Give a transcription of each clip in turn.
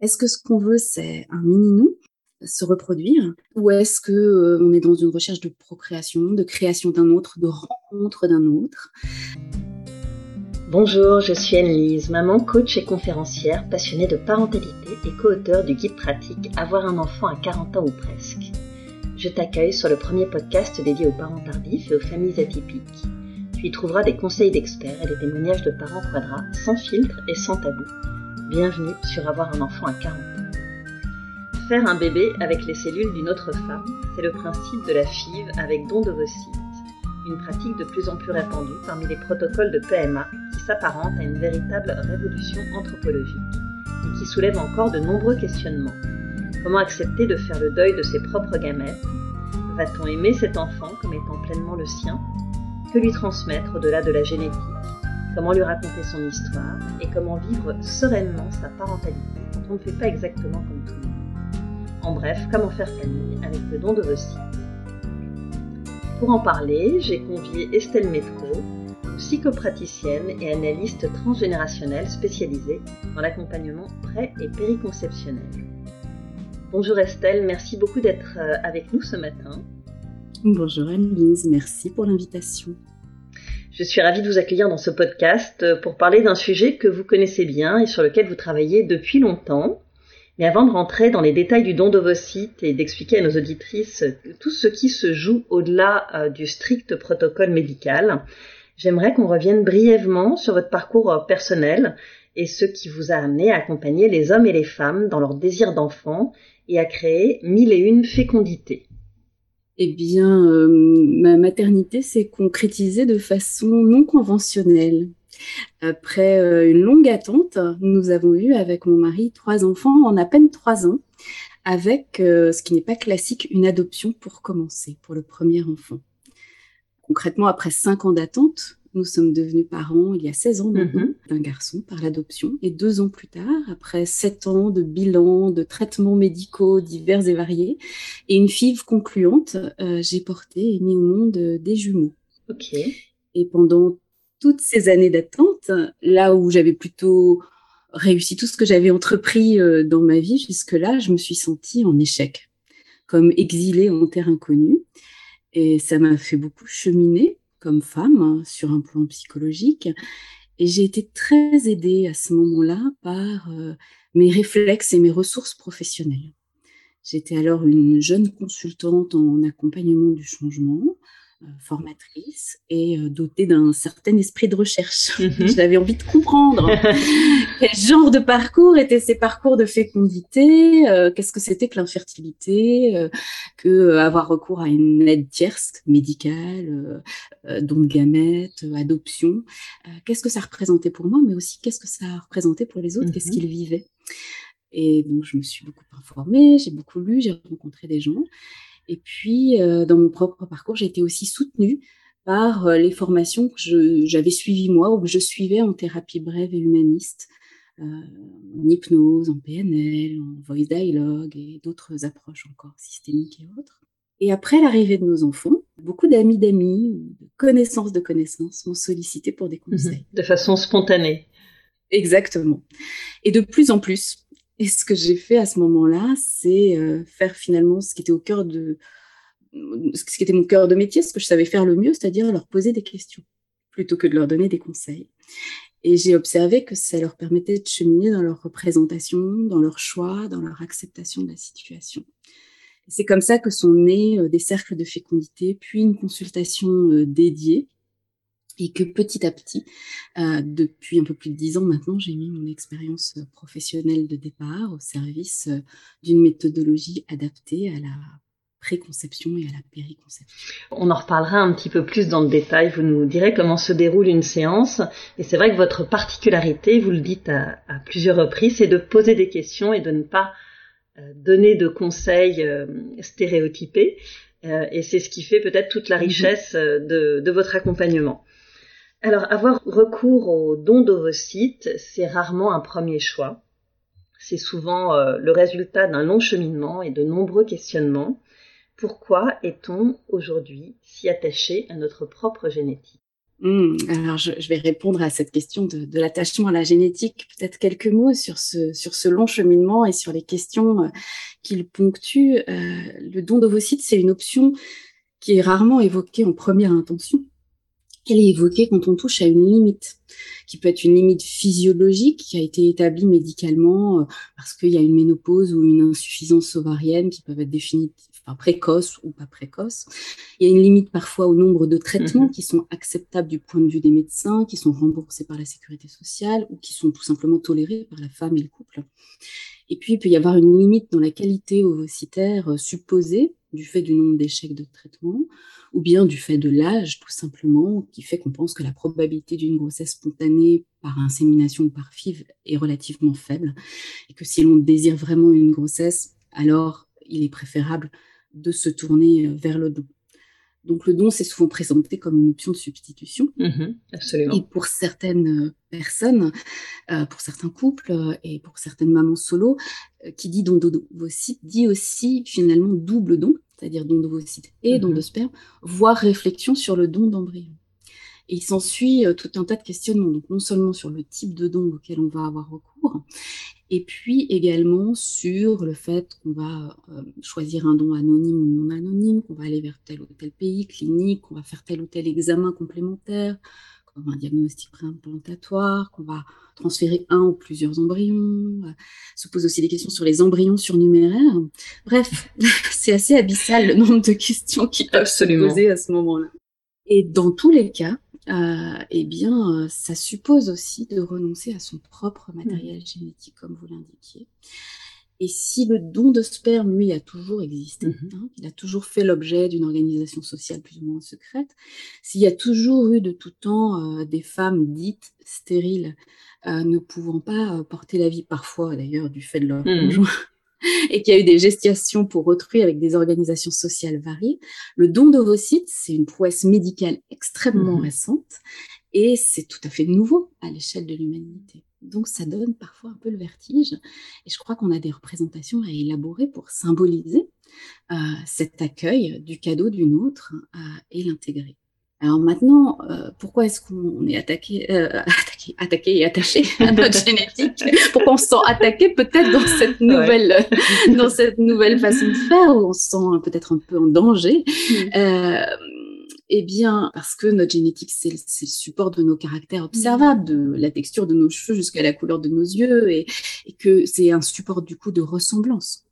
Est-ce que ce qu'on veut, c'est un mini-nous, se reproduire, ou est-ce que euh, on est dans une recherche de procréation, de création d'un autre, de rencontre d'un autre? Bonjour, je suis Anne-Lise, maman, coach et conférencière passionnée de parentalité et co-auteur du guide pratique Avoir un enfant à 40 ans ou presque. Je t'accueille sur le premier podcast dédié aux parents tardifs et aux familles atypiques. Tu y trouveras des conseils d'experts et des témoignages de parents quadras sans filtre et sans tabou Bienvenue sur Avoir un enfant à 40 ans. Faire un bébé avec les cellules d'une autre femme, c'est le principe de la FIV avec don d'ovocytes, une pratique de plus en plus répandue parmi les protocoles de PMA qui s'apparente à une véritable révolution anthropologique et qui soulève encore de nombreux questionnements. Comment accepter de faire le deuil de ses propres gamètes? Va-t-on aimer cet enfant comme étant pleinement le sien? Que lui transmettre au-delà de la génétique? Comment lui raconter son histoire et comment vivre sereinement sa parentalité quand on ne fait pas exactement comme tout le monde. En bref, comment faire famille avec le don de vos sites. Pour en parler, j'ai convié Estelle Métro, psychopraticienne et analyste transgénérationnelle spécialisée dans l'accompagnement pré- et périconceptionnel. Bonjour Estelle, merci beaucoup d'être euh, avec nous ce matin. Bonjour Anne-Lise, merci pour l'invitation. Je suis ravie de vous accueillir dans ce podcast euh, pour parler d'un sujet que vous connaissez bien et sur lequel vous travaillez depuis longtemps. Mais avant de rentrer dans les détails du don d'ovocytes et d'expliquer à nos auditrices tout ce qui se joue au-delà euh, du strict protocole médical, j'aimerais qu'on revienne brièvement sur votre parcours euh, personnel et ce qui vous a amené à accompagner les hommes et les femmes dans leur désir d'enfant et à créer mille et une fécondités. Eh bien, euh, ma maternité s'est concrétisée de façon non conventionnelle. Après euh, une longue attente, nous avons eu avec mon mari trois enfants en à peine trois ans, avec euh, ce qui n'est pas classique, une adoption pour commencer, pour le premier enfant. Concrètement, après cinq ans d'attente, nous sommes devenus parents il y a 16 ans maintenant Mhm. d'un garçon par l'adoption. Et deux ans plus tard, après sept ans de bilan, de traitements médicaux divers et variés, et une FIV concluante, euh, j'ai porté et mis au monde euh, des jumeaux. Ok. Et pendant toutes ces années d'attente, là où j'avais plutôt réussi tout ce que j'avais entrepris euh, dans ma vie jusque-là, je me suis sentie en échec, comme exilée en terre inconnue. Et ça m'a fait beaucoup cheminer comme femme hein, sur un plan psychologique. Et j'ai été très aidée à ce moment-là par euh, mes réflexes et mes ressources professionnelles. J'étais alors une jeune consultante en accompagnement du changement, formatrice et euh, dotée d'un certain esprit de recherche. Mhm. J'avais envie de comprendre quel genre de parcours étaient ces parcours de fécondité, euh, qu'est-ce que c'était que l'infertilité, euh, que euh, avoir recours à une aide tierce médicale, euh, euh, don de gamètes, euh, adoption, euh, qu'est-ce que ça représentait pour moi, mais aussi qu'est-ce que ça représentait pour les autres, qu'est-ce Mhm. qu'ils vivaient. Et donc je me suis beaucoup informée, j'ai beaucoup lu, j'ai rencontré des gens. Et puis, euh, dans mon propre parcours, j'ai été aussi soutenue par euh, les formations que j'avais suivies moi ou que je suivais en thérapie brève et humaniste, euh, en hypnose, en PNL, en voice dialogue et d'autres approches encore systémiques et autres. Et après l'arrivée de nos enfants, beaucoup d'amis d'amis, de connaissances de connaissances m'ont sollicité pour des conseils. De façon spontanée. Exactement. Et de plus en plus. Et ce que j'ai fait à ce moment-là, c'est euh, faire finalement ce qui était au cœur de ce qui était mon cœur de métier, ce que je savais faire le mieux, c'est-à-dire leur poser des questions plutôt que de leur donner des conseils. Et j'ai observé que ça leur permettait de cheminer dans leur représentation, dans leur choix, dans leur acceptation de la situation. C'est comme ça que sont nés euh, des cercles de fécondité, puis une consultation euh, dédiée et que petit à petit, euh, depuis un peu plus de dix ans maintenant, j'ai mis mon expérience euh, professionnelle de départ au service euh, d'une méthodologie adaptée à la préconception et à la périconception. On en reparlera un petit peu plus dans le détail. Vous nous direz comment se déroule une séance. Et c'est vrai que votre particularité, vous le dites à, à plusieurs reprises, c'est de poser des questions et de ne pas donner de conseils euh, stéréotypés. Euh, et c'est ce qui fait peut-être toute la Mhm. richesse de, de votre accompagnement. Alors, avoir recours au don d'ovocytes, c'est rarement un premier choix. C'est souvent euh, le résultat d'un long cheminement et de nombreux questionnements. Pourquoi est-on aujourd'hui si attaché à notre propre génétique? Mmh, alors, je, vais répondre à cette question de, l'attachement à la génétique. Peut-être quelques mots sur ce, sur ce long cheminement et sur les questions euh, qu'il ponctue. Euh, le don d'ovocytes, c'est une option qui est rarement évoquée en première intention. Elle est évoquée quand on touche à une limite, qui peut être une limite physiologique qui a été établie médicalement euh, parce qu'il y a une ménopause ou une insuffisance ovarienne qui peuvent être définies précoce ou pas précoce. Il y a une limite parfois au nombre de traitements mhm. qui sont acceptables du point de vue des médecins, qui sont remboursés par la sécurité sociale ou qui sont tout simplement tolérés par la femme et le couple. Et puis, il peut y avoir une limite dans la qualité ovocytaire euh, supposée du fait du nombre d'échecs de traitement, ou bien du fait de l'âge, tout simplement, qui fait qu'on pense que la probabilité d'une grossesse spontanée par insémination ou par FIV est relativement faible, et que si l'on désire vraiment une grossesse, alors il est préférable de se tourner vers le don. Donc le don, c'est souvent présenté comme une option de substitution. Mm-hmm, absolument. Et pour certaines euh, personnes, euh, pour certains couples et pour certaines mamans solo, qui dit don d'ovocytes dit aussi finalement double don, c'est-à-dire don d'ovocytes et don mm-hmm. de sperme, voire réflexion sur le don d'embryon. Et il s'ensuit tout un tas de questionnements, donc non seulement sur le type de don auquel on va avoir recours, et puis également sur le fait qu'on va euh, choisir un don anonyme ou non anonyme, qu'on va aller vers tel ou tel pays clinique, qu'on va faire tel ou tel examen complémentaire, comme un diagnostic préimplantatoire, qu'on va transférer un ou plusieurs embryons. Euh, se pose aussi des questions sur les embryons surnuméraires. Bref, c'est assez abyssal le nombre de questions qui peuvent se poser à ce moment-là. Et dans tous les cas, euh, eh bien, euh, ça suppose aussi de renoncer à son propre matériel génétique, comme vous l'indiquiez. Et si le don de sperme, lui, a toujours existé, mmh hein, il a toujours fait l'objet d'une organisation sociale plus ou moins secrète, s'il y a toujours eu de tout temps euh, des femmes dites stériles, ne pouvant pas porter la vie, parfois d'ailleurs du fait de leur mmh conjoint, et qu'il y a eu des gestations pour autrui avec des organisations sociales variées. Le don d'ovocytes, c'est une prouesse médicale extrêmement mhm. récente et c'est tout à fait nouveau à l'échelle de l'humanité. Donc ça donne parfois un peu le vertige et je crois qu'on a des représentations à élaborer pour symboliser euh, cet accueil du cadeau d'une autre euh, et l'intégrer. Alors maintenant, euh, pourquoi est-ce qu'on est attaqué, euh, attaqué, attaqué et attaché à notre génétique? Pourquoi on se sent attaqué peut-être dans cette nouvelle, dans cette nouvelle façon de faire où on se sent peut-être un peu en danger? Mm. euh, eh bien, parce que notre génétique, c'est le support de nos caractères observables, de la texture de nos cheveux jusqu'à la couleur de nos yeux, et, et que c'est un support du coup de ressemblance.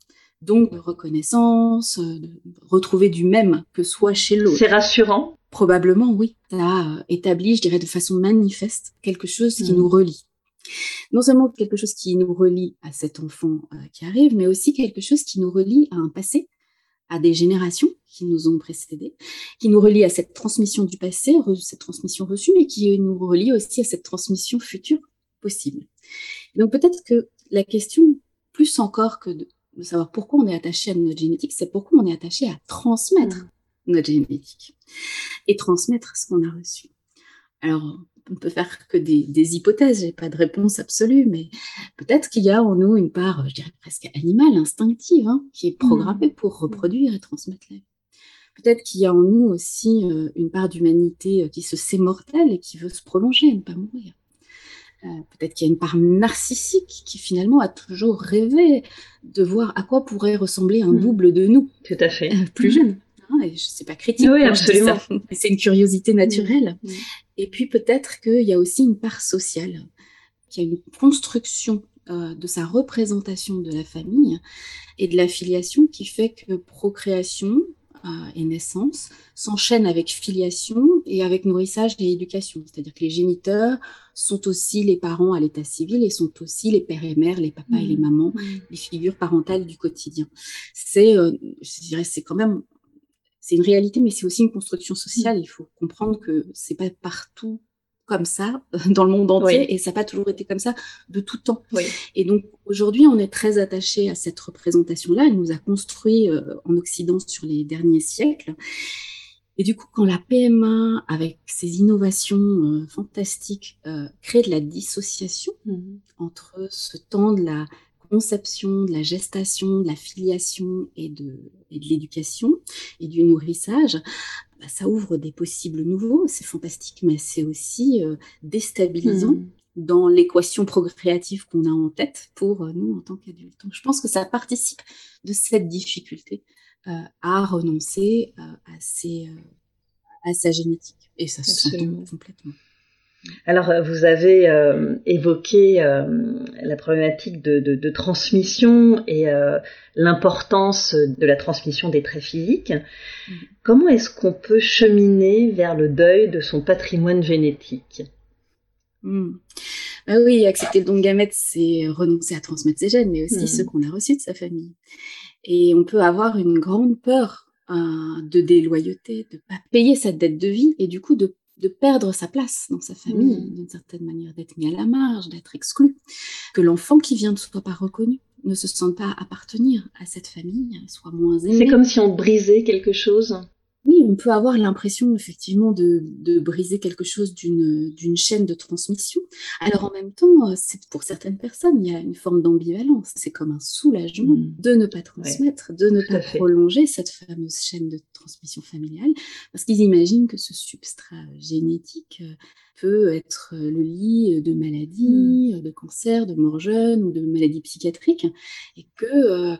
Donc, de reconnaissance, de retrouver du même que soit chez l'autre. C'est rassurant Probablement, oui. Ça a établi, je dirais, de façon manifeste quelque chose qui mm. nous relie. Non seulement quelque chose qui nous relie à cet enfant euh, qui arrive, mais aussi quelque chose qui nous relie à un passé, à des générations qui nous ont précédés, qui nous relie à cette transmission du passé, cette transmission reçue, mais qui nous relie aussi à cette transmission future possible. donc peut-être que la question, plus encore que de, savoir pourquoi on est attaché à notre génétique, c'est pourquoi on est attaché à transmettre mm notre génétique et transmettre ce qu'on a reçu. Alors, on ne peut faire que des, des hypothèses, j'ai pas de réponse absolue, mais peut-être qu'il y a en nous une part, je dirais presque animale, instinctive, hein, qui est programmée mmh. pour reproduire et transmettre la vie. Peut-être qu'il y a en nous aussi euh, une part d'humanité euh, qui se sait mortelle et qui veut se prolonger et ne pas mourir. Euh, peut-être qu'il y a une part narcissique qui finalement a toujours rêvé de voir à quoi pourrait ressembler un mmh. double de nous. Tout à fait. plus jeune. Hein, et c'est pas critique. Oui, absolument. C'est une curiosité naturelle. Et puis peut-être qu'il y a aussi une part sociale, qu'il y a une construction euh, de sa représentation de la famille et de la filiation qui fait que procréation euh, et naissance s'enchaînent avec filiation et avec nourrissage et éducation. C'est-à-dire que les géniteurs sont aussi les parents à l'état civil et sont aussi les pères et mères, les papas et les mmh. mamans, mmh. les figures parentales du quotidien. C'est, euh, je dirais, c'est quand même c'est une réalité, mais c'est aussi une construction sociale. Il faut comprendre que c'est pas partout comme ça dans le monde entier et ça n'a pas toujours été comme ça de tout temps. Et donc aujourd'hui, on est très attaché à cette représentation-là. Elle nous a construit euh, en Occident sur les derniers siècles. Et du coup, quand la PMA, avec ses innovations euh, fantastiques, euh, crée de la dissociation mmh. entre ce temps de la conception, de la gestation, de la filiation et de, de l'éducation et du nourrissage, bah, ça ouvre des possibles nouveaux, c'est fantastique, mais c'est aussi déstabilisant. Hmm. dans l'équation procréative qu'on a en tête pour nous en tant qu'adultes. Donc, je pense que ça participe de cette difficulté à renoncer à, ses, à sa génétique. Et ça se sent complètement. Alors, euh, vous avez euh, évoqué euh, la problématique de, transmission et l'importance de la transmission des traits physiques. Mm. Comment est-ce qu'on peut cheminer vers le deuil de son patrimoine génétique? Mm. ah Oui, accepter le don de gamètes, c'est renoncer à transmettre ses gènes, mais aussi mm. ceux qu'on a reçus de sa famille. Et on peut avoir une grande peur de déloyauté, de ne pas payer sa dette de vie et du coup de de perdre sa place dans sa famille, mmh. d'une certaine manière, d'être mis à la marge, d'être exclu, que l'enfant qui vient ne soit pas reconnu, ne se sente pas appartenir à cette famille, soit moins aimé. C'est comme si on brisait quelque chose oui, on peut avoir l'impression effectivement de, briser quelque chose d'une chaîne de transmission. Alors en même temps, euh, pour certaines personnes, il y a une forme d'ambivalence. C'est comme un soulagement mmh. de ne pas transmettre, de ne pas prolonger cette fameuse chaîne de transmission familiale, parce qu'ils imaginent que ce substrat génétique euh, peut être le lit de maladies, mmh. de cancers, de morts jeunes ou de maladies psychiatriques, et que euh,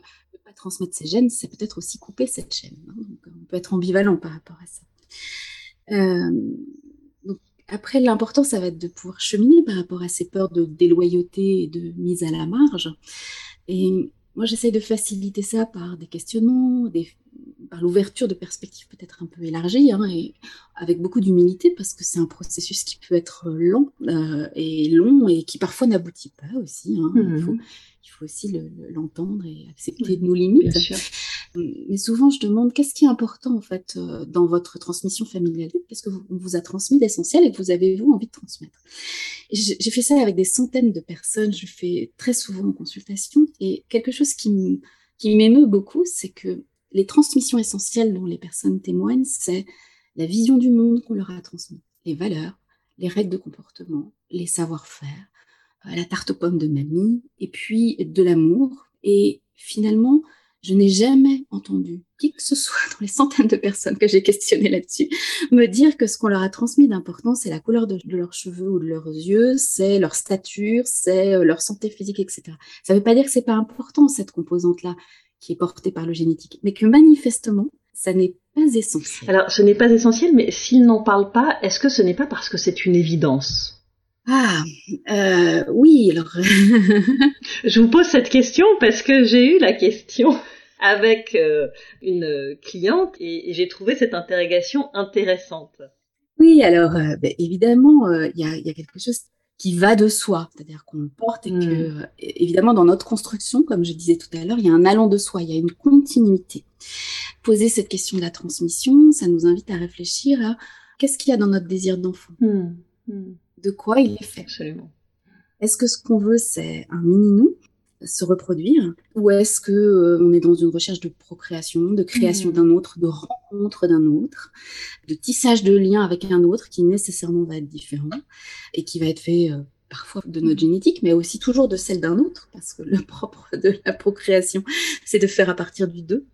transmettre ses gènes, c'est peut-être aussi couper cette chaîne. Hein. on peut être ambivalent par rapport à ça. Euh, après, l'important, ça va être de pouvoir cheminer par rapport à ces peurs de déloyauté et de mise à la marge. Moi, j'essaye de faciliter ça par des questionnements, par l'ouverture de perspectives peut-être un peu élargies, hein, et avec beaucoup d'humilité, parce que c'est un processus qui peut être lent euh, et long et qui parfois n'aboutit pas aussi. Hein. Mmh il faut aussi l'entendre et accepter nos limites. Mais souvent, je demande qu'est-ce qui est important en fait euh, dans votre transmission familiale? Qu'est-ce que vous, vous a transmis d'essentiel et que vous avez vous envie de transmettre? J'ai fait ça avec des centaines de personnes. Je fais très souvent en consultation et quelque chose qui m'émeut beaucoup, c'est que les transmissions essentielles dont les personnes témoignent, c'est la vision du monde qu'on leur a transmis, les valeurs, les règles de comportement, les savoir-faire, euh, la tarte aux pommes de mamie, et puis de l'amour. Et finalement, je n'ai jamais entendu qui que ce soit dans les centaines de personnes que j'ai questionnées là-dessus me dire que ce qu'on leur a transmis d'important, c'est la couleur de, leurs cheveux ou de leurs yeux, c'est leur stature, c'est euh, leur santé physique, etc. Ça ne veut pas dire que c'est pas important cette composante-là qui est portée par le génétique, mais que manifestement, ça n'est pas essentiel. Alors, ce n'est pas essentiel, mais s'ils n'en parlent pas, est-ce que ce n'est pas parce que c'est une évidence? Ah, euh, oui, alors. je vous pose cette question parce que j'ai eu la question avec euh, une cliente et, j'ai trouvé cette interrogation intéressante. Oui, alors euh, ben, évidemment, il y a, quelque chose qui va de soi, c'est-à-dire qu'on le porte et que, hmm. évidemment, dans notre construction, comme je disais tout à l'heure, il y a un allant de soi, il y a une continuité. Poser cette question de la transmission, ça nous invite à réfléchir à qu'est-ce qu'il y a dans notre désir d'enfant. Hmm. Hmm de quoi il est fait. Absolument. Est-ce que ce qu'on veut, c'est un mini-nous, se reproduire, ou est-ce que euh, on est dans une recherche de procréation, de création mmh. d'un autre, de rencontre d'un autre, de tissage de liens avec un autre qui nécessairement va être différent et qui va être fait euh, parfois de notre génétique, mais aussi toujours de celle d'un autre, parce que le propre de la procréation, c'est de faire à partir du deux,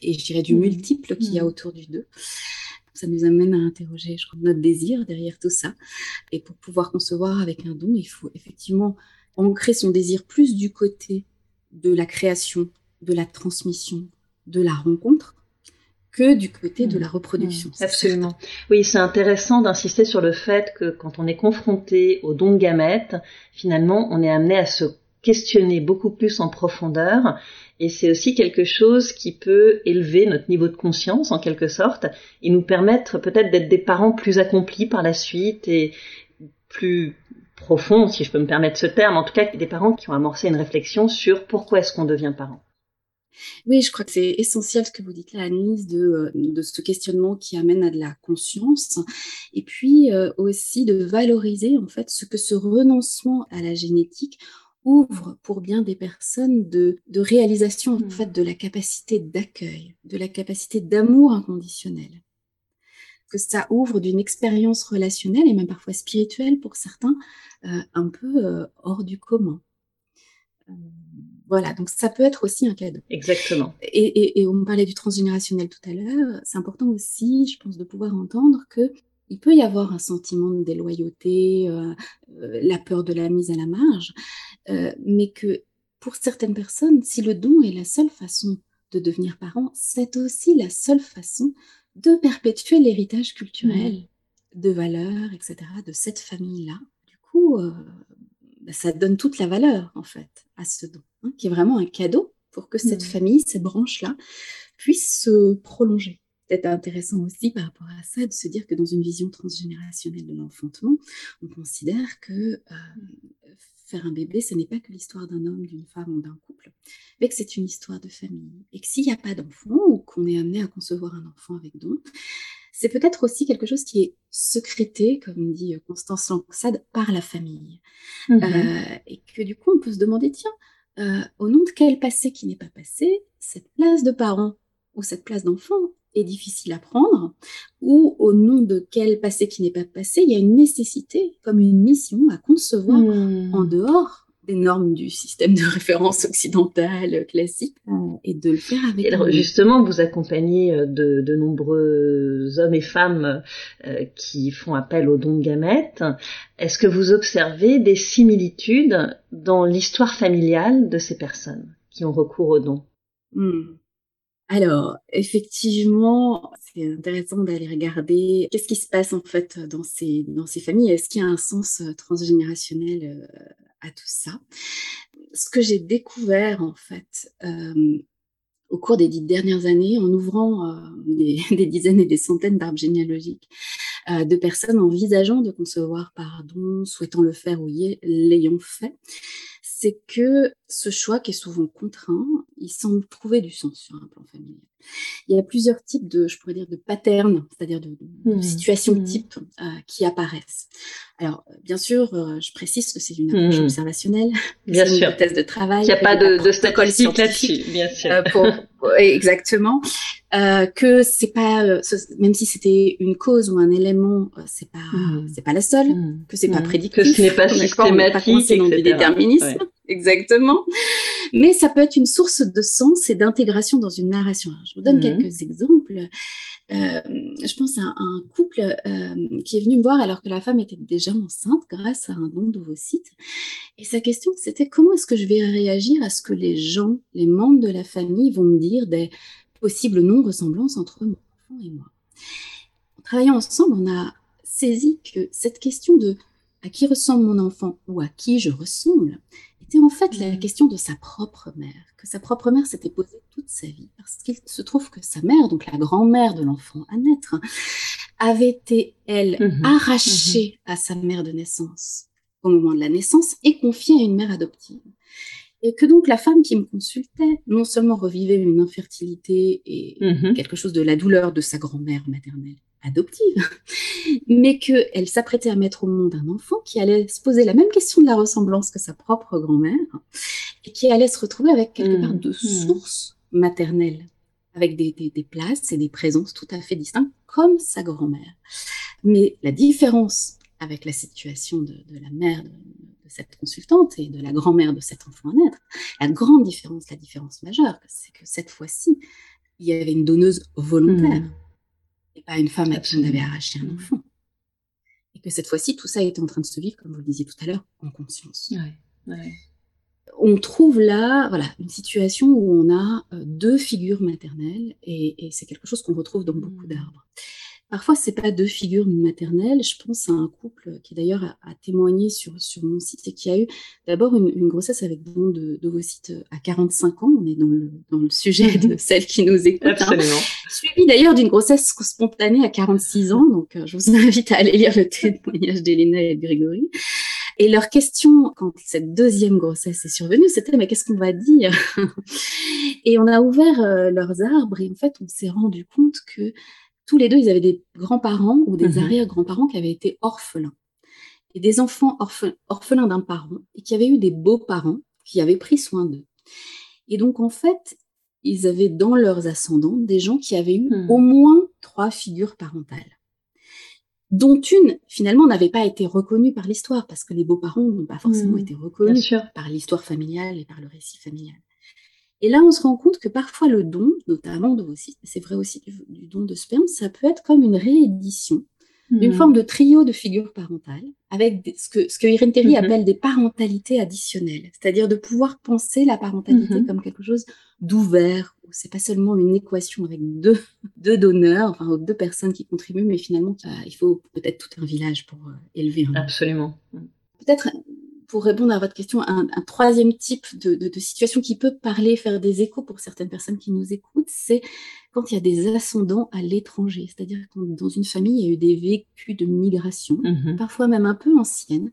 et je dirais du mmh. multiple qu'il y a autour du deux ça nous amène à interroger je crois, notre désir derrière tout ça. Et pour pouvoir concevoir avec un don, il faut effectivement ancrer son désir plus du côté de la création, de la transmission, de la rencontre, que du côté de la mmh. reproduction. Mmh. absolument. Oui, c'est intéressant d'insister sur le fait que quand on est confronté au don de gamètes, finalement, on est amené à se questionner beaucoup plus en profondeur. Et c'est aussi quelque chose qui peut élever notre niveau de conscience en quelque sorte et nous permettre peut-être d'être des parents plus accomplis par la suite et plus profonds, si je peux me permettre ce terme, en tout cas des parents qui ont amorcé une réflexion sur pourquoi est-ce qu'on devient parent. Oui, je crois que c'est essentiel ce que vous dites là, Annelise, de, de, ce questionnement qui amène à de la conscience, et puis euh, aussi de valoriser en fait ce que ce renoncement à la génétique ouvre pour bien des personnes de, de réalisation en mmh. fait de la capacité d'accueil, de la capacité d'amour inconditionnel. Que ça ouvre d'une expérience relationnelle et même parfois spirituelle pour certains, euh, un peu euh, hors du commun. Euh, Voilà, donc ça peut être aussi un cadeau. Exactement. Et, on parlait du transgénérationnel tout à l'heure. C'est important aussi, je pense, de pouvoir entendre que il peut y avoir un sentiment de déloyauté, euh, euh, la peur de la mise à la marge, euh, mais que pour certaines personnes, si le don est la seule façon de devenir parent, c'est aussi la seule façon de perpétuer l'héritage culturel, mmh. de valeurs, etc., de cette famille-là. Du coup, bah, ça donne toute la valeur, en fait, à ce don, hein, qui est vraiment un cadeau pour que cette mmh. famille, cette branche-là, puisse se prolonger peut-être intéressant aussi par rapport à ça de se dire que dans une vision transgénérationnelle de l'enfantement, on considère que euh, faire un bébé, ce n'est pas que l'histoire d'un homme, d'une femme ou d'un couple, mais que c'est une histoire de famille. Et que s'il n'y a pas d'enfant ou qu'on est amené à concevoir un enfant avec don, c'est peut-être aussi quelque chose qui est secrété, comme dit Constance Langsade, par la famille. Mmh euh, et que du coup, on peut se demander, tiens, euh, au nom de quel passé qui n'est pas passé, cette place de parent ou cette place d'enfant, est difficile à prendre, ou au nom de quel passé qui n'est pas passé, il y a une nécessité, comme une mission à concevoir hmm. en dehors des normes du système de référence occidental classique et de le faire avec. alors, justement, vous accompagnez euh, de, nombreux hommes et femmes euh, qui font appel aux dons de gamètes. Est-ce que vous observez des similitudes dans l'histoire familiale de ces personnes qui ont recours aux dons hmm. Alors, effectivement, c'est intéressant d'aller regarder qu'est-ce qui se passe en fait dans ces, dans ces familles. Est-ce qu'il y a un sens euh, transgénérationnel euh, à tout ça? Ce que j'ai découvert en fait euh, au cours des dix dernières années, en ouvrant des, des, dizaines et des centaines d'arbres généalogiques, de personnes envisageant de concevoir pardon, souhaitant le faire ou l'ayant fait, c'est que ce choix qui est souvent contraint, il semble trouver du sens sur un plan familial. Il y a plusieurs types de, je pourrais dire, de patterns, c'est-à-dire de, mmh. situations mmh. types euh, qui apparaissent. Alors, bien sûr, euh, je précise que c'est une approche mmh. observationnelle, bien sûr. une thèse de travail. Il n'y a pas de, de statistiques là-dessus, bien sûr. Euh, pour, exactement. Euh, que c'est pas, euh, même si c'était une cause ou un élément, euh, c'est pas, mmh. c'est pas la seule, que c'est pas prédictif, que ce n'est pas systématique, c'est du déterminisme, exactement. Mais ça peut être une source de sens et d'intégration dans une narration. je vous donne quelques exemples. Euh, je pense à un, couple euh, qui est venu me voir alors que la femme était déjà enceinte grâce à un don d'ovocytes. Et sa question, c'était comment est-ce que je vais réagir à ce que les gens, les membres de la famille vont me dire des possibles non-ressemblances entre mon enfant et moi? En travaillant ensemble, on a saisi que cette question de à qui ressemble mon enfant ou à qui je ressemble était en fait la question de sa propre mère, que sa propre mère s'était posée toute sa vie, parce qu'il se trouve que sa mère, donc la grand-mère de l'enfant à naître, avait été, elle, mmh arrachée mmh à sa mère de naissance au moment de la naissance et confiée à une mère adoptive. Et que donc la femme qui me consultait non seulement revivait une infertilité et mmh quelque chose de la douleur de sa grand-mère maternelle adoptive, mais qu'elle s'apprêtait à mettre au monde un enfant qui allait se poser la même question de la ressemblance que sa propre grand-mère et qui allait se retrouver avec quelque part de mmh. sources maternelles, avec des, des places et des présences tout à fait distinctes comme sa grand-mère. Mais la différence avec la situation de, la mère de, cette consultante et de la grand-mère de cet enfant à naître, la grande différence, la différence majeure, c'est que cette fois-ci, il y avait une donneuse volontaire mmh. Et pas une femme à qui on avait arraché un enfant. Et que cette fois-ci, tout ça était en train de se vivre, comme vous le disiez tout à l'heure, en conscience. On trouve là voilà, une situation où on a euh, deux figures maternelles et, et c'est quelque chose qu'on retrouve dans beaucoup mmh. d'arbres. Parfois, c'est pas deux figures maternelles. Je pense à un couple qui d'ailleurs a, témoigné sur, sur mon site et qui a eu d'abord une, grossesse avec don de, de sites à 45 ans. On est dans le, dans le sujet de celle qui nous écoute. Hein. Absolument. Suivi d'ailleurs d'une grossesse spontanée à 46 ans. Donc, euh, je vous invite à aller lire le témoignage d'Elena et de Grégory. Et leur question, quand cette deuxième grossesse est survenue, c'était mais qu'est-ce qu'on va dire? Et on a ouvert euh, leurs arbres et en fait, on s'est rendu compte que tous les deux, ils avaient des grands-parents ou des mhm. arrière-grands-parents qui avaient été orphelins. Et des enfants orphelins d'un parent et qui avaient eu des beaux-parents qui avaient pris soin d'eux. Et donc, en fait, ils avaient dans leurs ascendants des gens qui avaient eu mhm. au moins trois figures parentales. dont une finalement n'avait pas été reconnue par l'histoire, parce que les beaux-parents n'ont pas forcément mmh. été reconnus par l'histoire familiale et par le récit familial. Et là, on se rend compte que parfois le don, notamment de aussi, c'est vrai aussi du, don de sperme, ça peut être comme une réédition d'une mmh. forme de trio de figures parentales, avec ce, que, ce que Irène Théry mmh appelle des parentalités additionnelles, c'est-à-dire de pouvoir penser la parentalité mmh comme quelque chose d'ouvert, où c'est pas seulement une équation avec deux, deux donneurs, enfin deux personnes qui contribuent, mais finalement, euh, il faut peut-être tout un village pour euh, élever un. Absolument. Peut-être pour répondre à votre question, un, troisième type de, situation qui peut parler, faire des échos pour certaines personnes qui nous écoutent, c'est quand il y a des ascendants à l'étranger, c'est-à-dire quand dans une famille, il y a eu des vécus de migration, mmh parfois même un peu anciennes,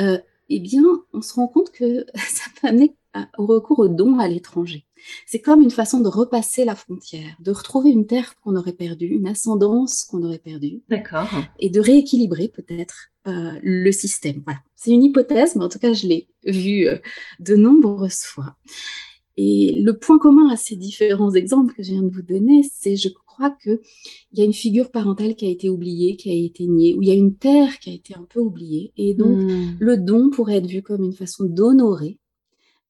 euh, eh bien, on se rend compte que ça peut amener au recours aux dons à l'étranger. C'est comme une façon de repasser la frontière, de retrouver une terre qu'on aurait perdue, une ascendance qu'on aurait perdue. D'accord. Et de rééquilibrer peut-être euh, le système. Voilà. C'est une hypothèse, mais en tout cas, je l'ai vue euh, de nombreuses fois. Et le point commun à ces différents exemples que je viens de vous donner, c'est, je crois, qu'il y a une figure parentale qui a été oubliée, qui a été niée, ou il y a une terre qui a été un peu oubliée. Et donc, hmm. le don pourrait être vu comme une façon d'honorer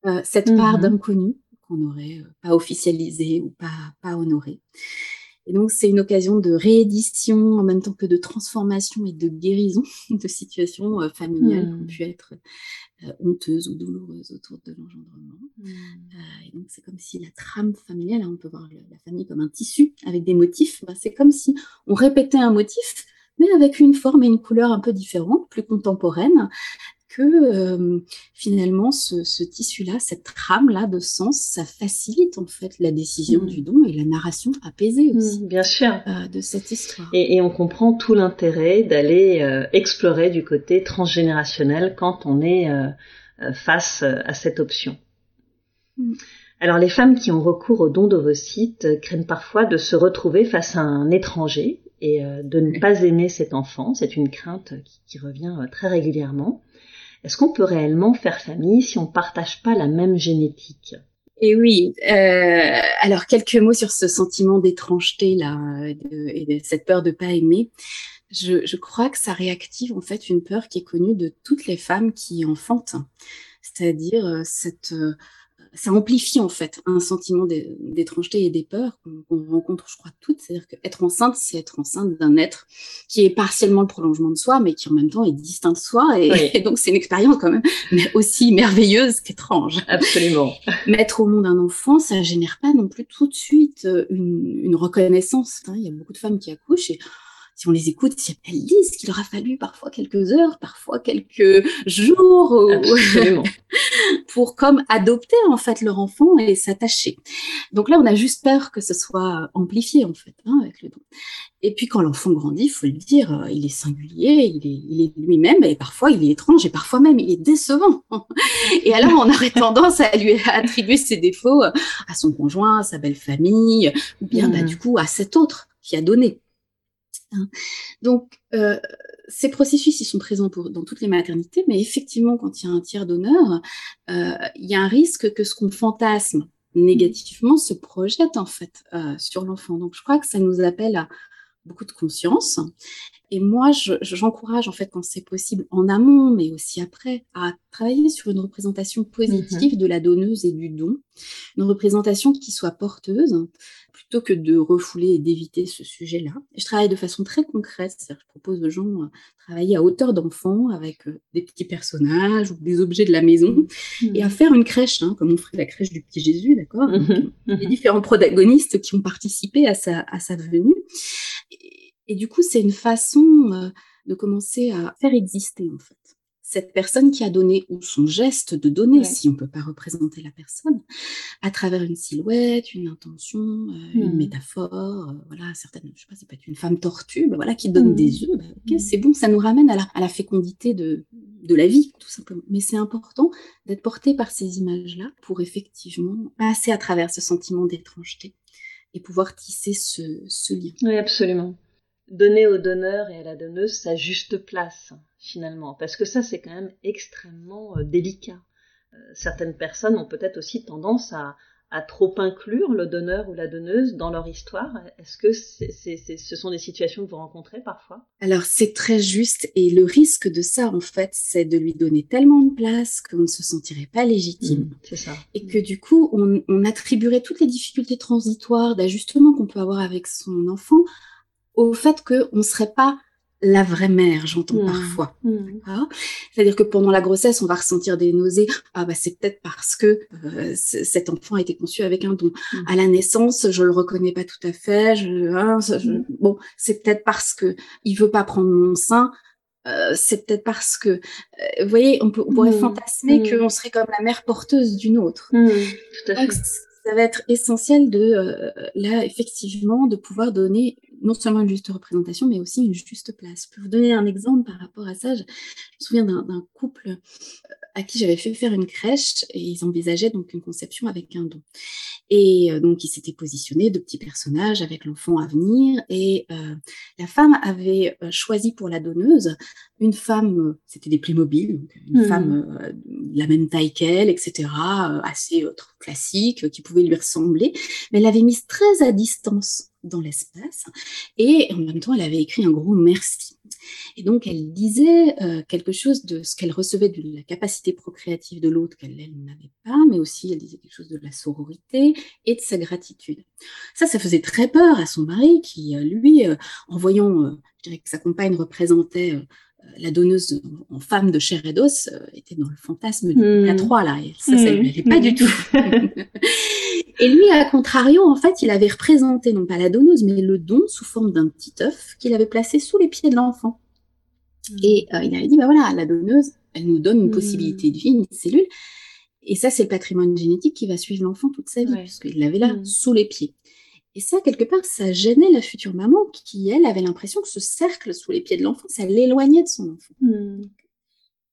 euh, cette part mmh d'inconnu qu'on n'aurait euh, pas officialisé ou pas, pas honoré. Et donc, c'est une occasion de réédition en même temps que de transformation et de guérison de situations euh, familiales qui ont mmh. pu être honteuses ou douloureuses autour de l'engendrement. Mmh. et donc, c'est comme si la trame familiale, hein, on peut voir la famille comme un tissu avec des motifs, bah, c'est comme si on répétait un motif, mais avec une forme et une couleur un peu différentes, plus contemporaines, que euh, finalement ce, tissu-là, cette trame-là de sens, ça facilite en fait la décision mm. du don et la narration apaisée mm, aussi. bien sûr. Euh, de cette histoire. Et, on comprend tout l'intérêt d'aller euh, explorer du côté transgénérationnel quand on est face à cette option. Mm. Alors les femmes qui ont recours au don d'ovocytes craignent parfois de se retrouver face à un étranger et de ne pas aimer cet enfant. C'est une crainte qui revient très régulièrement. Est-ce qu'on peut réellement faire famille si on ne partage pas la même génétique? Et oui, euh, alors quelques mots sur ce sentiment d'étrangeté là et de cette peur de pas aimer. Je, je, crois que ça réactive en fait une peur qui est connue de toutes les femmes qui enfantent, c'est-à-dire euh, cette euh, ça amplifie en fait un sentiment d'étrangeté et des peurs qu'on rencontre, je crois, toutes. C'est-à-dire qu'être enceinte, c'est être enceinte d'un être qui est partiellement le prolongement de soi, mais qui en même temps est distinct de soi. Et, donc, c'est une expérience quand même, mais aussi merveilleuse qu'étrange. Absolument. Mettre au monde un enfant, ça génère pas non plus tout de suite euh, une, une reconnaissance. Hein. Il y a beaucoup de femmes qui accouchent et si on les écoute, elles disent qu'il aura fallu parfois quelques heures, parfois quelques jours pour comme adopter en fait leur enfant et s'attacher. Donc là, on a juste peur que ce soit amplifié en fait hein, avec le don. Et puis quand l'enfant grandit, il faut le dire, euh, il est singulier, il est, il est lui-même, et parfois il est étrange, et parfois même il est décevant. Et alors on aurait tendance à lui attribuer ses défauts à son conjoint, à sa belle famille, ou bien bah, mmh. du coup à cet autre qui a donné. Hein. Donc, euh, ces processus, ils sont présents dans toutes les maternités, mais effectivement, quand il y a un tiers d'honneur, euh, il y a un risque que ce qu'on fantasme négativement se projette en fait euh, sur l'enfant. Donc, je crois que ça nous appelle à beaucoup de conscience. Et moi, j'encourage en fait quand c'est possible en amont, mais aussi après, à travailler sur une représentation positive mmh de la donneuse et du don, une représentation qui soit porteuse, plutôt que de refouler et d'éviter ce sujet-là. Je travaille de façon très concrète, c'est-à-dire je propose aux gens de travailler à hauteur d'enfant avec euh, des petits personnages ou des objets de la maison mmh. et à faire une crèche, hein, comme on ferait la crèche du petit Jésus, d'accord? Mmh Les différents protagonistes qui ont participé à sa, à sa venue. Et du coup, c'est une façon euh, de commencer à faire exister, en fait, cette personne qui a donné, ou son geste de donner, si on ne peut pas représenter la personne, à travers une silhouette, une intention, euh, une hmm. métaphore, euh, voilà, certaines, je sais pas, ça peut être une femme tortue, bah, voilà, qui donne hmm. des œufs, bah, ok, hmm. c'est bon, ça nous ramène à la, à la fécondité de, de la vie, tout simplement. Mais c'est important d'être porté par ces images-là pour effectivement passer à travers ce sentiment d'étrangeté et pouvoir tisser ce, ce lien. Oui, absolument donner au donneur et à la donneuse sa juste place finalement parce que ça c'est quand même extrêmement euh, délicat euh, certaines personnes ont peut-être aussi tendance à, à trop inclure le donneur ou la donneuse dans leur histoire Est-ce que ce sont des situations que vous rencontrez parfois? Alors c'est très juste et le risque de ça en fait c'est de lui donner tellement de place qu'on ne se sentirait pas légitime. Mmh, c'est ça. Et que du coup on, on attribuerait toutes les difficultés transitoires d'ajustement qu'on peut avoir avec son enfant au fait qu'on ne serait pas la vraie mère, j'entends mmh. parfois. Mmh. C'est-à-dire que pendant la grossesse, on va ressentir des nausées. Ah bah c'est peut-être parce que euh, cet enfant a été conçu avec un don. Mmh. À la naissance, je le reconnais pas tout à fait. Je, hein, bon, c'est peut-être parce que il veut pas prendre mon sein. Euh, c'est peut-être parce que, euh, vous voyez, on, peut, on pourrait fantasmer qu'on serait comme la mère porteuse d'une autre. Tout à fait. ça va être essentiel de, là, effectivement, de pouvoir donner non seulement une juste représentation, mais aussi une juste place. Je peux vous donner un exemple par rapport à ça. Je, me souviens d'un couple euh, à qui j'avais fait faire une crèche et ils envisageaient donc une conception avec un don. Et euh, donc ils s'étaient positionnés de petits personnages avec l'enfant à venir et euh, la femme avait choisi pour la donneuse une femme, c'était des Playmobil, une mmh. femme de la même taille qu'elle, etc., assez classique, qui pouvait lui ressembler, mais elle l'avait mise très à distance dans l'espace. Et en même temps, elle avait écrit un gros merci. Et donc, elle disait euh, quelque chose de ce qu'elle recevait de la capacité procréative de l'autre qu'elle n'avait pas, mais aussi elle disait quelque chose de la sororité et de sa gratitude. Ça, ça faisait très peur à son mari qui, euh, lui, euh, en voyant, je dirais que sa compagne représentait la donneuse en femme de chair et d'os était dans le fantasme du mmh. K3 là, et ça, ça lui hmm. pas du tout. Et lui, à contrario, en fait, il avait représenté non pas la donneuse, mais le don sous forme d'un petit œuf qu'il avait placé sous les pieds de l'enfant. Mmh. Et euh, il avait dit, bah voilà, la donneuse, elle nous donne une mmh. possibilité de vie, une cellule. Et ça, c'est le patrimoine génétique qui va suivre l'enfant toute sa vie, puisqu'il l'avait là, sous les pieds. Et ça, quelque part, ça gênait la future maman qui, elle, avait l'impression que ce cercle sous les pieds de l'enfant, ça l'éloignait de son enfant.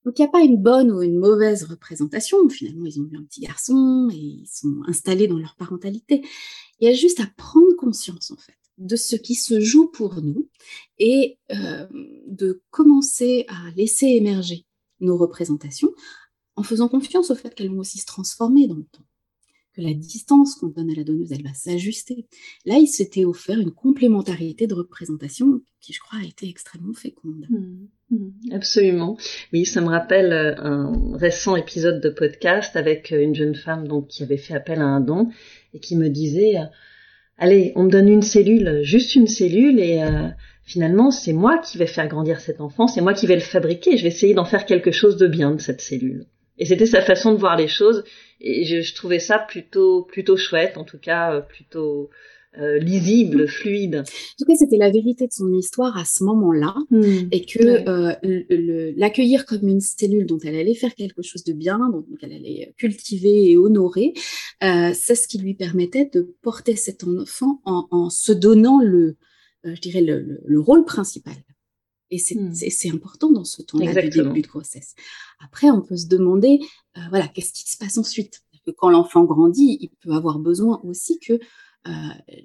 Donc il n'y a pas une bonne ou une mauvaise représentation. Finalement, ils ont eu un petit garçon et ils sont installés dans leur parentalité. Il y a juste à prendre conscience, en fait, de ce qui se joue pour nous et euh, de commencer à laisser émerger nos représentations en faisant confiance au fait qu'elles vont aussi se transformer dans le temps la distance qu'on donne à la donneuse, elle va s'ajuster. Là, il s'était offert une complémentarité de représentation qui, je crois, a été extrêmement féconde. Mmh, mmh, absolument. Oui, ça me rappelle euh, un récent épisode de podcast avec euh, une jeune femme donc qui avait fait appel à un don et qui me disait euh, allez, on me donne une cellule, juste une cellule et finalement, c'est moi qui vais faire grandir cet enfant, c'est moi qui vais le fabriquer, je vais essayer d'en faire quelque chose de bien de cette cellule. Et c'était sa façon de voir les choses et je, je, trouvais ça plutôt plutôt chouette, en tout cas euh, plutôt euh, lisible, fluide. En tout cas, c'était la vérité de son histoire à ce moment-là, hmm. et que euh, l'accueillir comme une cellule dont elle allait faire quelque chose de bien, donc elle allait cultiver et honorer, euh, c'est ce qui lui permettait de porter cet enfant en, en se donnant le, euh, je dirais, le, le, rôle principal. Et hmm. c'est important dans ce temps-là du début de grossesse. Après, on peut se demander, euh, voilà, qu'est-ce qui se passe ensuite? Que Quand l'enfant grandit, il peut avoir besoin aussi que euh,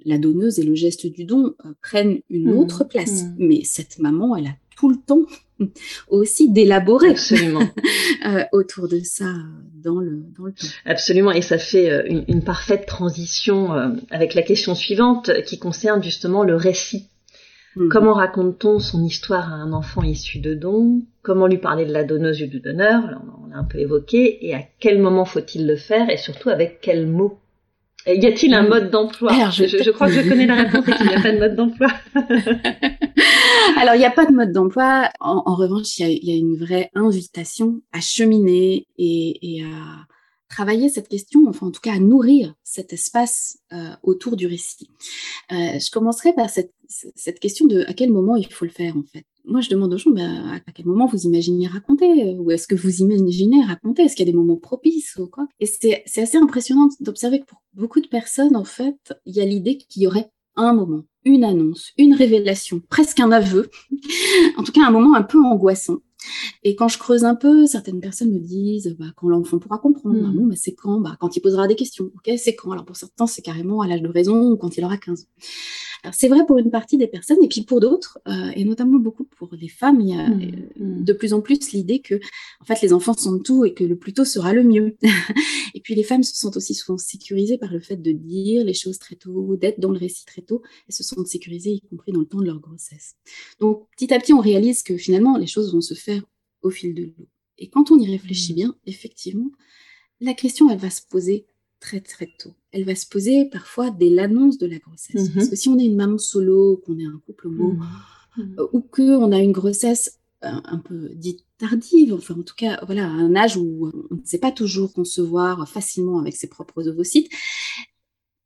la donneuse et le geste du don euh, prennent une mmh. autre place. Mmh. Mais cette maman, elle a tout le temps aussi d'élaborer Absolument. autour de ça dans le, dans le temps. Absolument, et ça fait une, une parfaite transition avec la question suivante qui concerne justement le récit Mhm. Comment raconte-t-on son histoire à un enfant issu de dons? Comment lui parler de la donneuse ou du donneur? On l'a un peu évoqué. Et à quel moment faut-il le faire? Et surtout avec quels mots Y a-t-il un mhm. mode d'emploi? Je, crois que je connais la réponse et qu'il n'y a pas de mode d'emploi. Alors, il n'y a pas de mode d'emploi. En, revanche, il y, a, une vraie invitation à cheminer et, et à travailler cette question, enfin en tout cas à nourrir cet espace euh, autour du récit. Euh, je commencerai par cette, question de à quel moment il faut le faire en fait. Moi, je demande aux gens ben, à quel moment vous imaginez raconter, ou est-ce que vous imaginez raconter, est-ce qu'il y a des moments propices ou quoi? Et c'est assez impressionnant d'observer que pour beaucoup de personnes, en fait, il y a l'idée qu'il y aurait un moment, une annonce, une révélation, presque un aveu, en tout cas un moment un peu angoissant, et quand je creuse un peu, certaines personnes me disent bah, quand l'enfant pourra comprendre. Bah, mmh. mais c'est quand? Bah, Quand il posera des questions. Ok, c'est quand? Alors pour certains, c'est carrément à l'âge de raison ou quand il aura 15 ans. C'est vrai pour une partie des personnes, et puis pour d'autres, euh, et notamment beaucoup pour les femmes, il y a mmh, euh, de plus en plus l'idée que, en fait, les enfants sont tout et que le plus tôt sera le mieux. et puis les femmes se sentent aussi souvent sécurisées par le fait de dire les choses très tôt, d'être dans le récit très tôt, et se sentent sécurisées, y compris dans le temps de leur grossesse. Donc, petit à petit, on réalise que finalement, les choses vont se faire au fil de l'eau. Et quand on y réfléchit mmh. bien, effectivement, la question, elle va se poser très très tôt. Elle va se poser parfois dès l'annonce de la grossesse. Parce mhm. que si on est une maman solo, qu'on est un couple homo, mhm. Mhm. euh, ou qu'on a une grossesse euh, un, peu dite tardive, enfin en tout cas, voilà, à un âge où on ne sait pas toujours concevoir facilement avec ses propres ovocytes,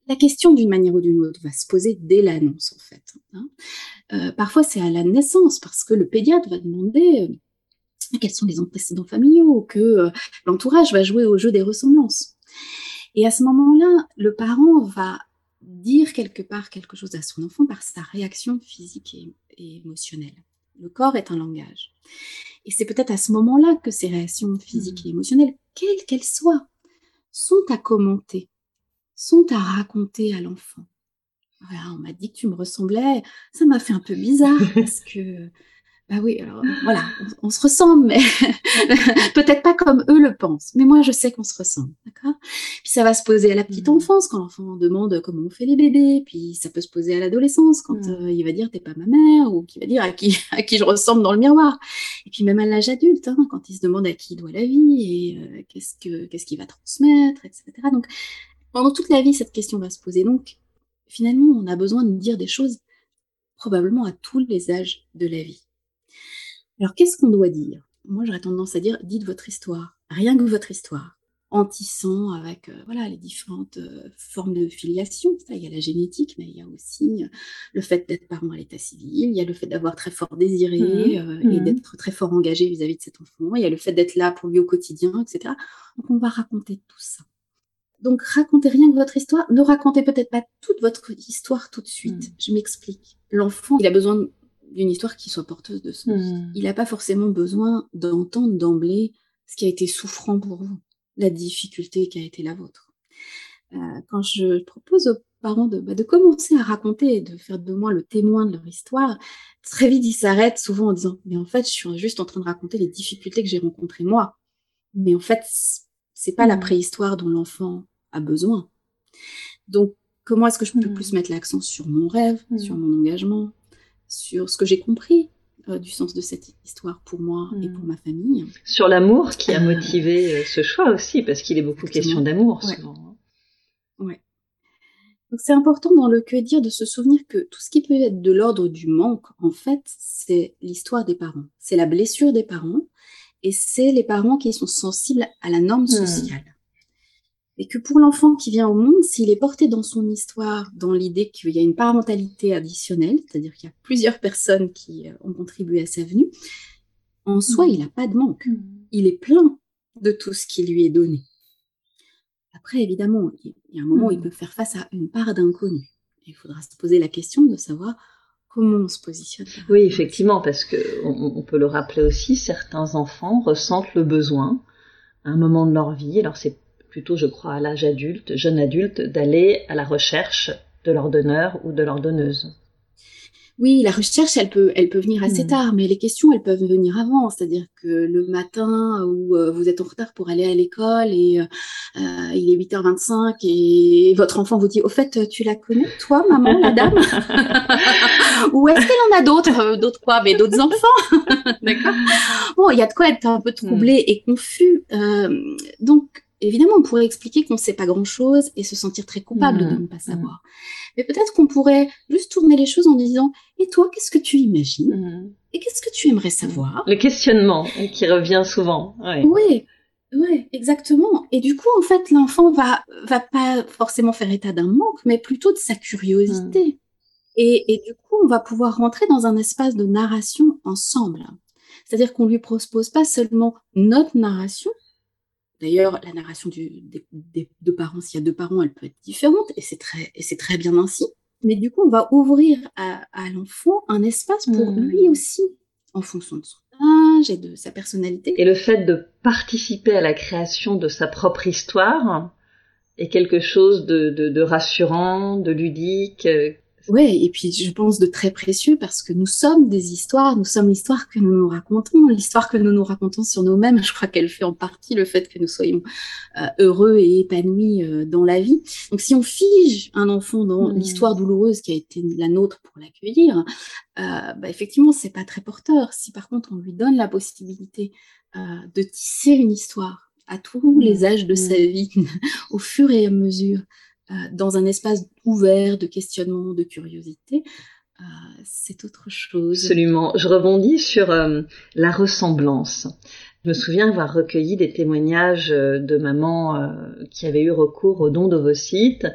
la question d'une manière ou d'une autre va se poser dès l'annonce en fait. Hein. Euh, parfois c'est à la naissance parce que le pédiatre va demander quels sont les antécédents familiaux, que l'entourage va jouer au jeu des ressemblances. Et à ce moment-là, le parent va dire quelque part quelque chose à son enfant par sa réaction physique et, émotionnelle. Le corps est un langage. Et c'est peut-être à ce moment-là que ces réactions physiques et mmh. émotionnelles, quelles qu'elles soient, sont à commenter, sont à raconter à l'enfant. Voilà, on m'a dit que tu me ressemblais, ça m'a fait un peu bizarre parce que bah oui, alors voilà, on, se ressemble, mais peut-être pas comme eux le pensent. Mais moi, je sais qu'on se ressemble, d'accord? Puis ça va se poser à la petite mmh. enfance quand l'enfant demande comment on fait les bébés. Puis ça peut se poser à l'adolescence quand mmh. euh, il va dire t'es pas ma mère ou qui va dire à qui à qui je ressemble dans le miroir. Et puis même à l'âge adulte, hein, quand il se demande à qui il doit la vie et euh, qu'est-ce que qu'est-ce qu'il va transmettre, etc. Donc pendant toute la vie, cette question va se poser. Donc finalement, on a besoin de dire des choses probablement à tous les âges de la vie. Alors, qu'est-ce qu'on doit dire? Moi, j'aurais tendance à dire dites votre histoire, rien que votre histoire, en tissant avec euh, voilà les différentes euh, formes de filiation. Ça, il y a la génétique, mais il y a aussi euh, le fait d'être parent à l'état civil, il y a le fait d'avoir très fort désiré mmh et mmh d'être très fort engagé vis-à-vis de cet enfant, il y a le fait d'être là pour lui au quotidien, etc. Donc, on va raconter tout ça. Donc, racontez rien que votre histoire. Ne racontez peut-être pas toute votre histoire tout de suite. Mmh. Je m'explique. L'enfant, il a besoin de d'une histoire qui soit porteuse de sens. Hmm. Il n'a pas forcément besoin d'entendre d'emblée ce qui a été souffrant pour vous, la difficulté qui a été la vôtre. Euh, quand je propose aux parents de, bah, de commencer à raconter, de faire de moi le témoin de leur histoire, très vite ils s'arrêtent souvent en disant mais en fait je suis juste en train de raconter les difficultés que j'ai rencontrées moi. Mais en fait c'est pas la hmm. préhistoire dont l'enfant a besoin. Donc comment est-ce que je peux hmm. plus mettre l'accent sur mon rêve, sur mon engagement, sur ce que j'ai compris euh, du sens de cette histoire pour moi et pour hmm. ma famille. Sur l'amour qui a euh, motivé euh, ce choix aussi, parce qu'il est beaucoup question d'amour souvent. Hein. Ouais. Donc c'est important dans le que dire de se souvenir que tout ce qui peut être de l'ordre du manque, en fait, c'est l'histoire des parents. C'est la blessure des parents et c'est les parents qui sont sensibles à la norme hmm. sociale et que pour l'enfant qui vient au monde, s'il est porté dans son histoire, dans l'idée qu'il y a une parentalité additionnelle, c'est-à-dire qu'il y a plusieurs personnes qui euh, ont contribué à sa venue, en soi, mm. il n'a pas de manque. Mm. Il est plein de tout ce qui lui est donné. Après, évidemment, il y a un moment où il mm. peut faire face à une part d'inconnu. Il faudra se poser la question de savoir comment on se positionne. Oui, effectivement, parce que on, peut le rappeler aussi, certains enfants ressentent le besoin à un moment de leur vie. Alors c'est plutôt je crois à l'âge adulte, jeune adulte, d'aller à la recherche de leur donneur ou de leur donneuse. Oui, la recherche, elle peut, elle peut venir assez hmm. tard, mais les questions, elles peuvent venir avant. C'est-à-dire que le matin où euh, vous êtes en retard pour aller à l'école et euh, il est 8h25 et votre enfant vous dit, au fait, tu la connais, toi, maman, la dame? Ou est-ce qu'elle en a d'autres euh, D'autres quoi Mais d'autres enfants? D'accord? Bon, il y a de quoi être un peu troublé et confus. donc, Évidemment, on pourrait expliquer qu'on ne sait pas grand-chose et se sentir très coupable de mmh. ne pas mmh. savoir. Mais peut-être qu'on pourrait juste tourner les choses en disant Et toi, qu'est-ce que tu imagines mmh. Et qu'est-ce que tu aimerais savoir? Le questionnement qui revient souvent. Oui, oui, exactement. Et du coup, en fait, l'enfant va va pas forcément faire état d'un manque, mais plutôt de sa curiosité. Et, et, du coup, on va pouvoir rentrer dans un espace de narration ensemble. C'est-à-dire qu'on lui propose pas seulement notre narration, D'ailleurs, la narration des, deux parents, s'il y a deux parents, elle peut être différente et c'est très, et c'est très bien ainsi. Mais du coup, on va ouvrir à, l'enfant un espace pour mmh. lui aussi, en fonction de son âge et de sa personnalité. Et le fait de participer à la création de sa propre histoire est quelque chose de, rassurant, de ludique. Oui, et puis je pense de très précieux parce que nous sommes des histoires, nous sommes l'histoire que nous nous racontons, l'histoire que nous nous racontons sur nous-mêmes. Je crois qu'elle fait en partie le fait que nous soyons euh, heureux et épanouis euh, dans la vie. Donc si on fige un enfant dans mmh. l'histoire douloureuse qui a été la nôtre pour l'accueillir, euh, bah, effectivement, c'est pas très porteur. Si par contre on lui donne la possibilité de tisser une histoire à tous les mmh. âges de sa mmh. vie, au fur et à mesure, dans un espace ouvert de questionnement, de curiosité, euh, c'est autre chose. Absolument. Je rebondis sur euh, la ressemblance. Je me souviens avoir recueilli des témoignages de mamans qui avaient eu recours au don d'ovocytes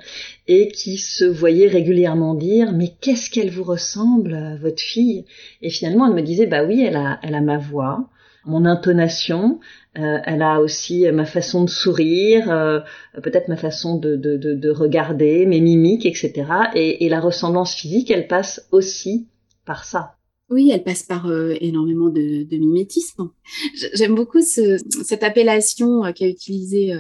et qui se voyaient régulièrement dire mais qu'est-ce qu'elle vous ressemble votre fille? Et finalement elle me disait bah oui elle a elle a ma voix mon intonation, euh, elle a aussi ma façon de sourire, euh, peut-être ma façon de, de, de, de, regarder, mes mimiques, etc. Et, la ressemblance physique, elle passe aussi par ça. Oui, elle passe par euh, énormément de, mimétisme. J'aime beaucoup ce, cette appellation qu'a utilisée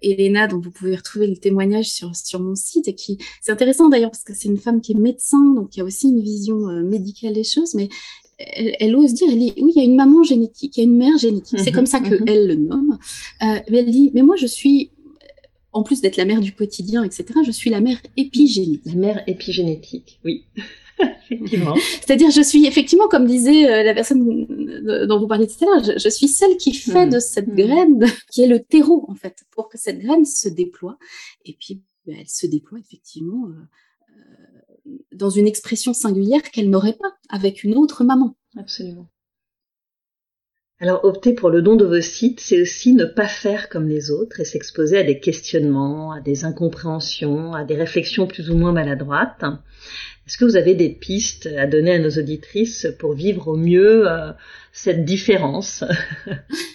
Elena, dont vous pouvez retrouver le témoignage sur, sur mon site, et qui c'est intéressant d'ailleurs parce que c'est une femme qui est médecin, donc il y a aussi une vision médicale des choses, mais elle, ose dire, elle dit, oui, il y a une maman génétique, il y a une mère génétique. c'est mhm, comme ça qu'elle mhm. le nomme. Euh, mais elle dit, mais moi, je suis, en plus d'être la mère du quotidien, etc., je suis la mère épigénétique. La mère épigénétique, oui. effectivement. C'est-à-dire, je suis effectivement, comme disait euh, la personne dont vous parliez tout à l'heure, je, suis celle qui fait mhm. de cette graine, qui est le terreau, en fait, pour que cette graine se déploie. Et puis, ben, elle se déploie effectivement. Euh, dans une expression singulière qu'elle n'aurait pas avec une autre maman. Absolument. Alors opter pour le don d'ovocytes, c'est aussi ne pas faire comme les autres et s'exposer à des questionnements, à des incompréhensions, à des réflexions plus ou moins maladroites. Est-ce que vous avez des pistes à donner à nos auditrices pour vivre au mieux euh, cette différence?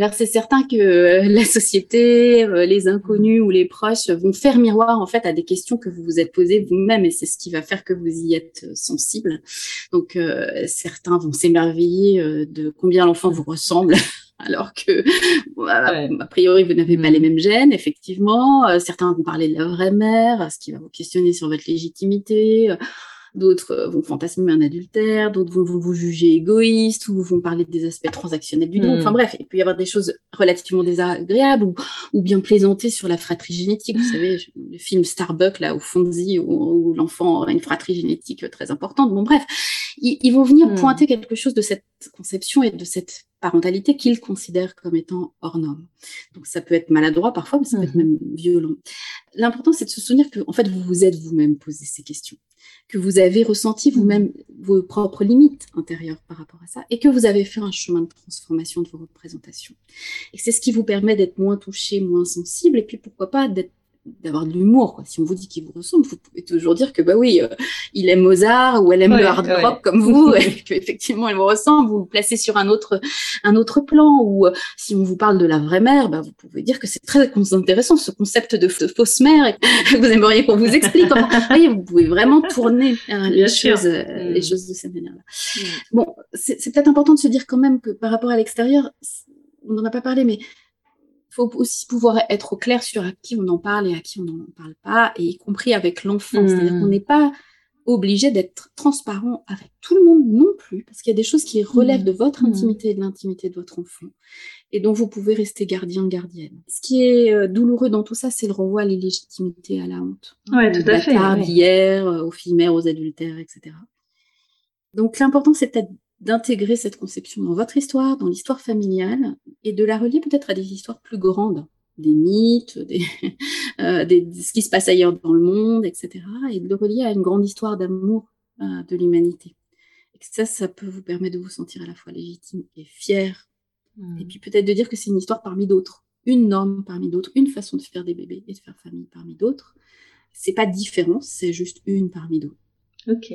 Alors c'est certain que euh, la société, euh, les inconnus ou les proches vont faire miroir en fait à des questions que vous vous êtes posées vous-même et c'est ce qui va faire que vous y êtes euh, sensible. Donc certains vont s'émerveiller de combien l'enfant vous ressemble. Alors que, a priori, vous n'avez pas les mm. mêmes gènes, effectivement. certains vont parler de la vraie mère, ce qui va vous questionner sur votre légitimité d'autres euh, vont fantasmer un adultère, d'autres vont vous juger égoïste ou vont parler des aspects transactionnels du don. Enfin hmm. bref, il peut y avoir des choses relativement désagréables ou, ou bien plaisanter sur la fratrie génétique. Vous savez, le film Starbuck, là, au Fonzie, où, l'enfant a une fratrie génétique très importante. Bon bref, ils, vont venir hmm. pointer quelque chose de cette conception et de cette parentalité qu'ils considèrent comme étant hors norme. Donc ça peut être maladroit parfois, mais ça peut être hmm. même violent. L'important, c'est de se souvenir que, en fait, vous vous êtes vous-même posé ces questions que vous avez ressenti vous-même vos propres limites intérieures par rapport à ça et que vous avez fait un chemin de transformation de vos représentations. Et c'est ce qui vous permet d'être moins touché, moins sensible et puis pourquoi pas d'être d'avoir de l'humour. Quoi. Si on vous dit qu'il vous ressemble, vous pouvez toujours dire que bah oui, euh, il aime Mozart ou elle aime le hard rock comme vous, et qu'effectivement elle vous ressemble. Vous vous placez sur un autre un autre plan. Ou euh, si on vous parle de la vraie mère, bah, vous pouvez dire que c'est très intéressant ce concept de, fausse mère et que vous aimeriez qu'on vous explique. Comment... voyez, vous pouvez vraiment tourner euh, les choses les mm. choses de cette manière-là. Mm. Bon, c'est peut-être important de se dire quand même que par rapport à l'extérieur, on n'en a pas parlé, mais faut aussi pouvoir être au clair sur à qui on en parle et à qui on n'en parle pas, et y compris avec l'enfant. C'est-à-dire qu'on hmm. n'est pas obligé d'être transparent avec tout le monde non plus, parce qu'il y a des choses qui relèvent de votre hmm. intimité et de l'intimité de votre enfant, et dont vous pouvez rester gardien, gardienne. Ce qui est euh, douloureux dans tout ça, c'est le renvoi à l'illégitimité, à la honte. Ouais, tout à fait. d'hier, euh, aux filles mères, aux adultères, etc. Donc l'important, c'est peut-être d'intégrer cette conception dans votre histoire, dans l'histoire familiale, et de la relier peut-être à des histoires plus grandes, des mythes, des, euh, ce qui se passe ailleurs dans le monde, etc., et de le relier à une grande histoire d'amour euh, de l'humanité. Et que ça, ça peut vous permettre de vous sentir à la fois légitime et fier, mmh. et puis peut-être de dire que c'est une histoire parmi d'autres, une norme parmi d'autres, une façon de faire des bébés et de faire famille parmi d'autres. C'est pas différent, c'est juste une parmi d'autres. Ok.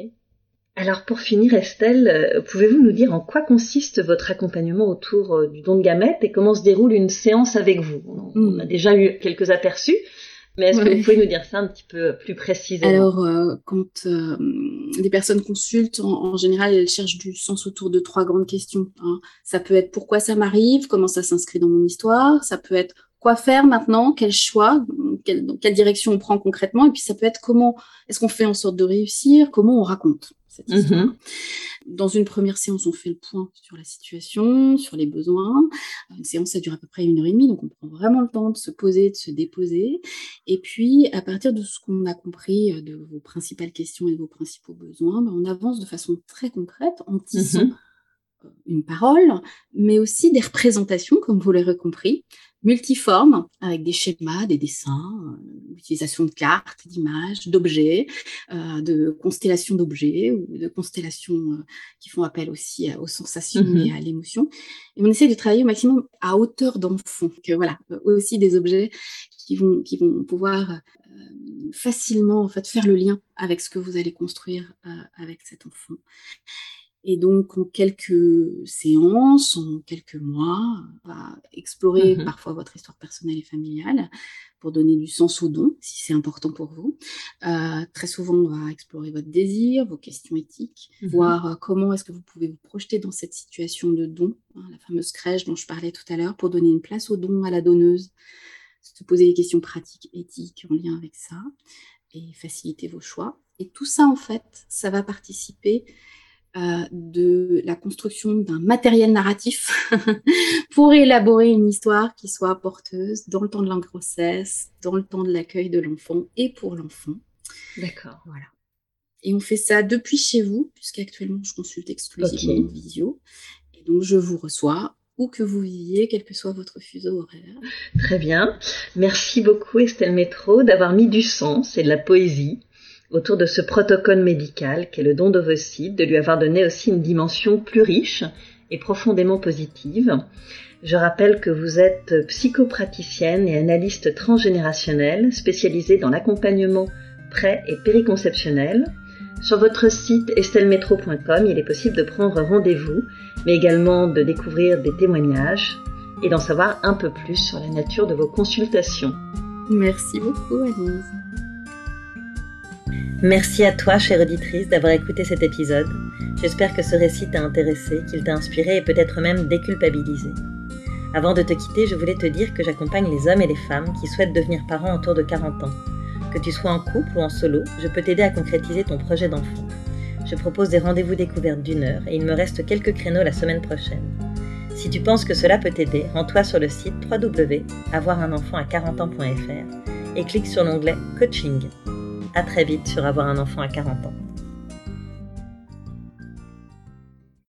Alors pour finir, Estelle, euh, pouvez-vous nous dire en quoi consiste votre accompagnement autour euh, du don de gamètes et comment se déroule une séance avec vous? On hmm. a déjà eu quelques aperçus, mais est-ce que vous pouvez nous dire ça un petit peu plus précisément? Alors, euh, quand euh, les personnes consultent, en, général, elles cherchent du sens autour de trois grandes questions. Hein. Ça peut être pourquoi ça m'arrive, comment ça s'inscrit dans mon histoire, ça peut être quoi faire maintenant, quel choix, quelle, dans quelle direction on prend concrètement, et puis ça peut être comment est-ce qu'on fait en sorte de réussir, comment on raconte cette mhm. histoire. Dans une première séance, on fait le point sur la situation, sur les besoins. Une séance, ça dure à peu près une heure et demie, donc on prend vraiment le temps de se poser, de se déposer. Et puis, à partir de ce qu'on a compris euh, de vos principales questions et de vos principaux besoins, ben, on avance de façon très concrète en tissant mhm une parole, mais aussi des représentations, comme vous l'aurez compris, multiformes, avec des schémas, des dessins, euh, l'utilisation de cartes, d'images, d'objets, euh, de constellations d'objets ou de constellations euh, qui font appel aussi aux sensations et à l'émotion. Et on essaie de travailler au maximum à hauteur d'enfant, que voilà, aussi des objets qui vont, qui vont pouvoir facilement en fait faire le lien avec ce que vous allez construire avec cet enfant. Et donc, en quelques séances, en quelques mois, on va explorer mmh parfois votre histoire personnelle et familiale pour donner du sens au don, si c'est important pour vous. Euh, très souvent, on va explorer votre désir, vos questions éthiques, mmh voir euh, comment est-ce que vous pouvez vous projeter dans cette situation de don, hein, la fameuse crèche dont je parlais tout à l'heure, pour donner une place au don, à la donneuse, se poser des questions pratiques, éthiques en lien avec ça, et faciliter vos choix. Et tout ça, en fait, ça va participer euh, de la construction d'un matériel narratif pour élaborer une histoire qui soit porteuse dans le temps de la grossesse, dans le temps de l'accueil de l'enfant et pour l'enfant. D'accord. Voilà. Et on fait ça depuis chez vous, puisqu'actuellement je consulte exclusivement en visio. Et donc je vous reçois où que vous viviez, quel que soit votre fuseau horaire. Très bien. Merci beaucoup Estelle Métro d'avoir mis du sens et de la poésie autour de ce protocole médical qu'est le don d'ovocytes, de lui avoir donné aussi une dimension plus riche et profondément positive. Je rappelle que vous êtes psychopraticienne et analyste transgénérationnelle spécialisée dans l'accompagnement pré- et périconceptionnel. Sur votre site estellemetro.com, il est possible de prendre rendez-vous, mais également de découvrir des témoignages et d'en savoir un peu plus sur la nature de vos consultations. Merci beaucoup, Anise. Merci à toi, chère auditrice, d'avoir écouté cet épisode. J'espère que ce récit t'a intéressé, qu'il t'a inspiré et peut-être même déculpabilisé. Avant de te quitter, je voulais te dire que j'accompagne les hommes et les femmes qui souhaitent devenir parents autour de 40 ans. Que tu sois en couple ou en solo, je peux t'aider à concrétiser ton projet d'enfant. Je propose des rendez-vous découvertes d'une heure et il me reste quelques créneaux la semaine prochaine. Si tu penses que cela peut t'aider, rends-toi sur le site www.avoirunenfant à 40 ans.fr et clique sur l'onglet Coaching. À très vite sur Avoir un enfant à 40 ans.